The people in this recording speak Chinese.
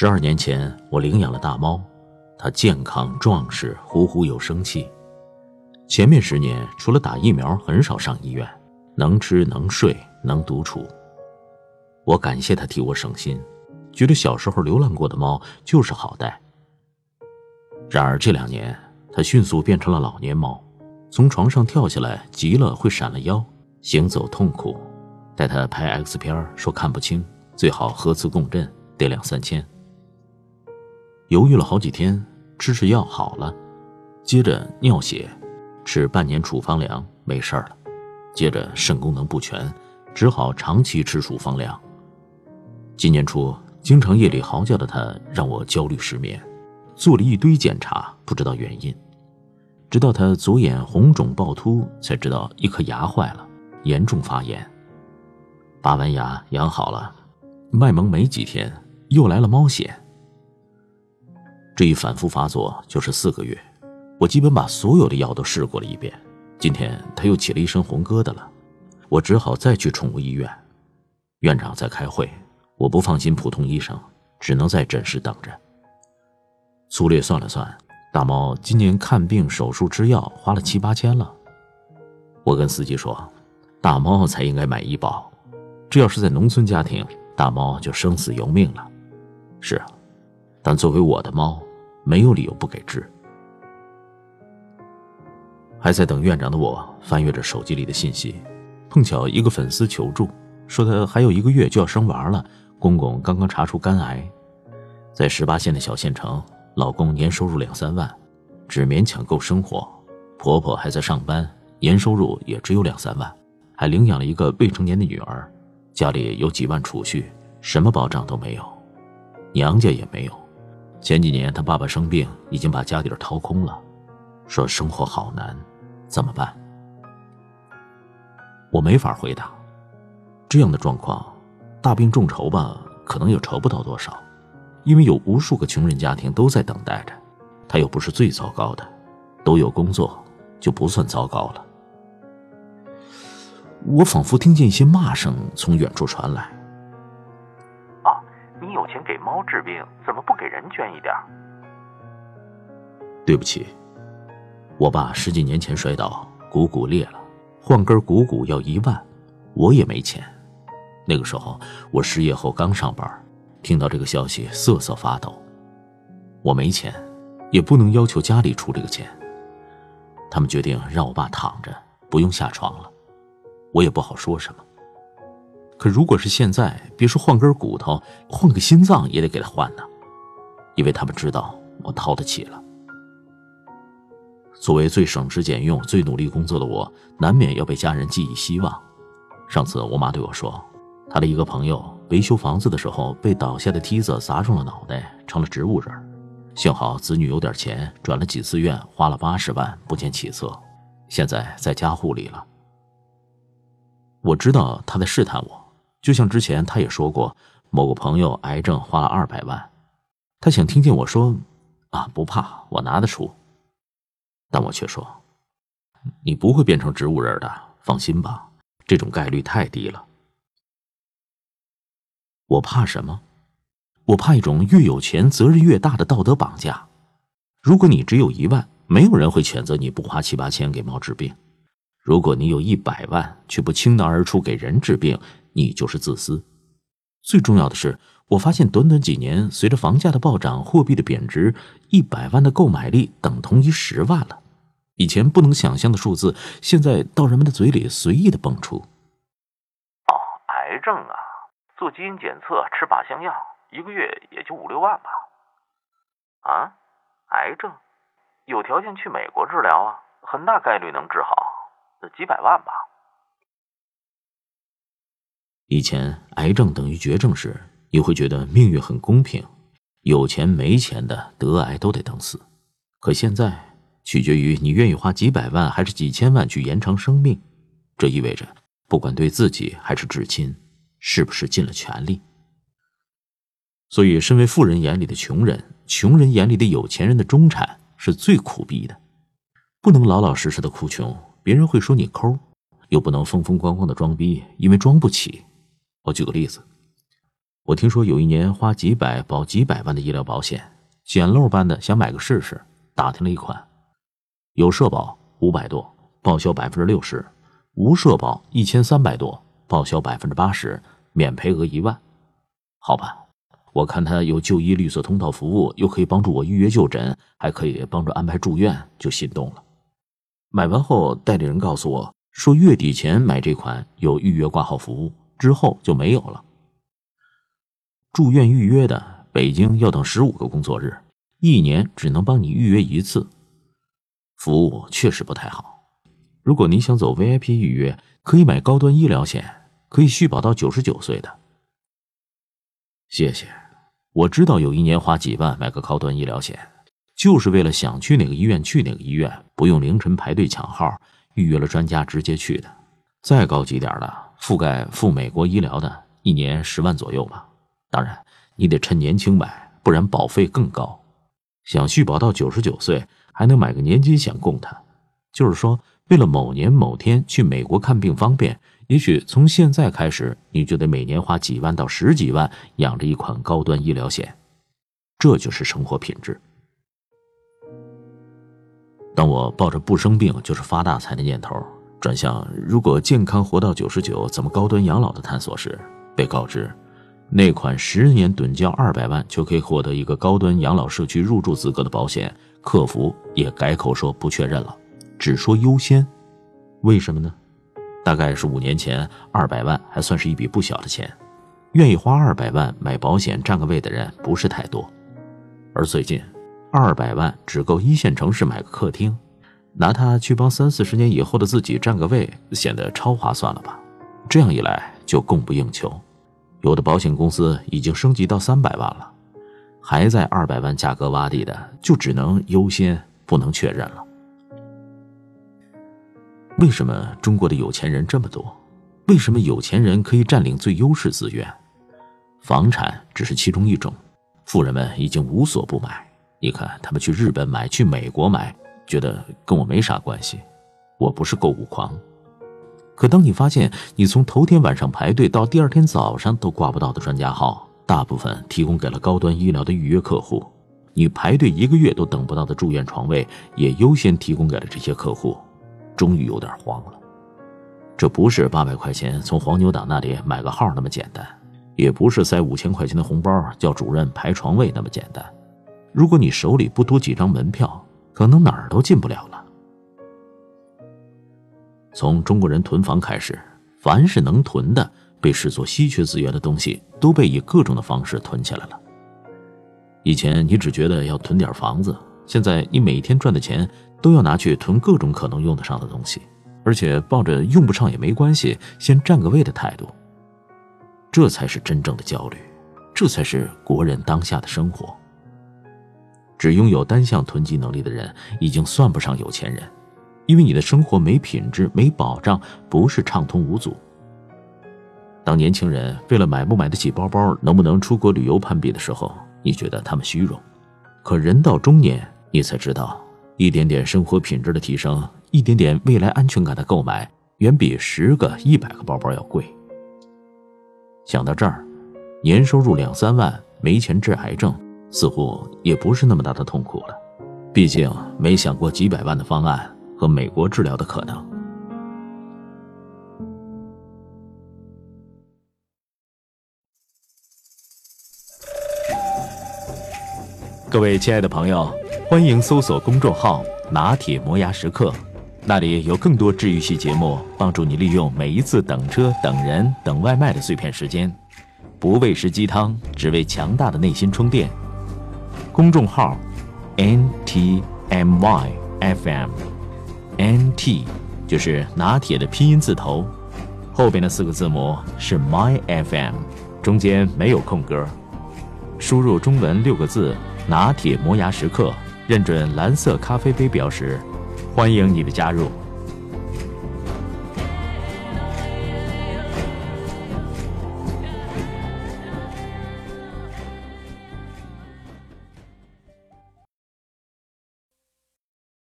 十二年前，我领养了大猫，它健康壮实，呼呼有生气。前面十年，除了打疫苗，很少上医院，能吃能睡能独处。我感谢它替我省心，觉得小时候流浪过的猫就是好带。然而这两年，它迅速变成了老年猫，从床上跳下来急了会闪了腰，行走痛苦，带它拍 X 片说看不清，最好核磁共振，得两三千。犹豫了好几天，吃吃药好了，接着尿血，吃半年处方粮没事了，接着肾功能不全，只好长期吃处方粮。今年初，经常夜里嚎叫的他让我焦虑失眠，做了一堆检查，不知道原因，直到他左眼红肿暴突，才知道一颗牙坏了，严重发炎。拔完牙养好了，卖萌没几天，又来了猫癣。这一反复发作就是四个月，我基本把所有的药都试过了一遍。今天他又起了一身红疙瘩了，我只好再去宠物医院。院长在开会，我不放心普通医生，只能在诊室等着。粗略算了算，大猫今年看病、手术、吃药花了七八千了。我跟司机说，大猫才应该买医保，这要是在农村家庭，大猫就生死由命了。是啊，但作为我的猫。没有理由不给治。还在等院长的我，翻阅着手机里的信息，碰巧一个粉丝求助，说他还有一个月就要生娃了，公公刚刚查出肝癌，在十八线的小县城，老公年收入两三万，只勉强够生活，婆婆还在上班，年收入也只有两三万，还领养了一个未成年的女儿，家里有几万储蓄，什么保障都没有，娘家也没有。前几年他爸爸生病，已经把家底儿掏空了，说生活好难，怎么办？我没法回答。这样的状况，大病众筹吧，可能也筹不到多少，因为有无数个穷人家庭都在等待着。他又不是最糟糕的，都有工作，就不算糟糕了。我仿佛听见一些骂声从远处传来。钱给猫治病怎么不给人捐一点？对不起，我爸十几年前摔倒，股骨裂了，换根股骨要一万，我也没钱。那个时候我失业后刚上班，听到这个消息瑟瑟发抖。我没钱，也不能要求家里出这个钱。他们决定让我爸躺着，不用下床了，我也不好说什么。可如果是现在，别说换根骨头，换个心脏也得给他换呢，因为他们知道我掏得起了。作为最省吃俭用、最努力工作的我，难免要被家人寄以希望。上次我妈对我说，她的一个朋友维修房子的时候，被倒下的梯子砸中了脑袋，成了植物人。幸好子女有点钱，转了几次院，花了八十万，不见起色，现在在家护理了。我知道他在试探我。就像之前他也说过，某个朋友癌症花了二百万，他想听见我说：“啊，不怕，我拿得出。”但我却说：“你不会变成植物人的，放心吧，这种概率太低了。”我怕什么？我怕一种越有钱责任越大的道德绑架。如果你只有一万，没有人会谴责你不花七八千给猫治病；如果你有一百万，却不倾囊而出给人治病，你就是自私。最重要的是，我发现短短几年，随着房价的暴涨、货币的贬值，一百万的购买力等同于十万了。以前不能想象的数字，现在到人们的嘴里随意的蹦出。哦，癌症啊，做基因检测，吃靶向药，一个月也就五六万吧。啊，癌症，有条件去美国治疗啊，很大概率能治好，几百万吧。以前癌症等于绝症时，你会觉得命运很公平，有钱没钱的得癌都得等死。可现在取决于你愿意花几百万还是几千万去延长生命，这意味着不管对自己还是至亲，是不是尽了全力。所以，身为富人眼里的穷人，穷人眼里的有钱人的中产是最苦逼的，不能老老实实的哭穷，别人会说你抠；又不能风风光光的装逼，因为装不起。我举个例子，我听说有一年花几百保几百万的医疗保险，捡漏般的想买个试试，打听了一款，有社保五百多，报销百分之六十；无社保一千三百多，报销百分之八十，免赔额一万。好吧，我看他有就医绿色通道服务，又可以帮助我预约就诊，还可以帮助安排住院，就心动了。买完后，代理人告诉我说，月底前买这款有预约挂号服务，之后就没有了。住院预约的，北京要等十五个工作日，一年只能帮你预约一次，服务确实不太好。如果你想走 VIP 预约，可以买高端医疗险，可以续保到九十九岁的。谢谢，我知道有一年花几万买个高端医疗险，就是为了想去哪个医院去哪个医院，不用凌晨排队抢号，预约了专家直接去的。再高级点的，覆盖赴美国医疗的，一年十万左右吧。当然，你得趁年轻买，不然保费更高。想续保到九十九岁，还能买个年金险供他。就是说，为了某年某天去美国看病方便。也许从现在开始，你就得每年花几万到十几万养着一款高端医疗险，这就是生活品质。当我抱着不生病就是发大财的念头，转向如果健康活到九十九怎么高端养老的探索时，被告知，那款十年趸交二百万就可以获得一个高端养老社区入住资格的保险，客服也改口说不确认了，只说优先，为什么呢？大概是五年前，二百万还算是一笔不小的钱，愿意花二百万买保险占个位的人不是太多。而最近，二百万只够一线城市买个客厅，拿它去帮三四十年以后的自己占个位，显得超划算了吧？这样一来就供不应求，有的保险公司已经升级到三百万了，还在二百万价格洼地的，就只能优先，不能确认了。为什么中国的有钱人这么多？为什么有钱人可以占领最优势资源？房产只是其中一种，富人们已经无所不买。你看，他们去日本买，去美国买，觉得跟我没啥关系。我不是购物狂。可当你发现，你从头天晚上排队到第二天早上都挂不到的专家号，大部分提供给了高端医疗的预约客户，你排队一个月都等不到的住院床位，也优先提供给了这些客户。终于有点慌了，这不是八百块钱从黄牛党那里买个号那么简单，也不是塞五千块钱的红包叫主任排床位那么简单。如果你手里不多几张门票，可能哪儿都进不了了。从中国人囤房开始，凡是能囤的、被视作稀缺资源的东西，都被以各种的方式囤起来了。以前你只觉得要囤点房子，现在你每天赚的钱。都要拿去囤各种可能用得上的东西，而且抱着用不上也没关系，先占个位的态度。这才是真正的焦虑，这才是国人当下的生活。只拥有单向囤积能力的人，已经算不上有钱人，因为你的生活没品质、没保障，不是畅通无阻。当年轻人为了买不买得起包包、能不能出国旅游攀比的时候，你觉得他们虚荣；可人到中年，你才知道。一点点生活品质的提升，一点点未来安全感的购买，远比十个、一百个包包要贵。想到这儿，年收入两三万没钱治癌症，似乎也不是那么大的痛苦了。毕竟没想过几百万的方案和美国治疗的可能。各位亲爱的朋友。欢迎搜索公众号“拿铁磨牙时刻”，那里有更多治愈系节目，帮助你利用每一次等车、等人、等外卖的碎片时间，不喂食鸡汤，只为强大的内心充电。公众号 “n t m y f m”，“n t” 就是拿铁的拼音字头，后边的四个字母是 “my f m”，中间没有空格。输入中文六个字“拿铁磨牙时刻”。认准蓝色咖啡杯标识，欢迎你的加入。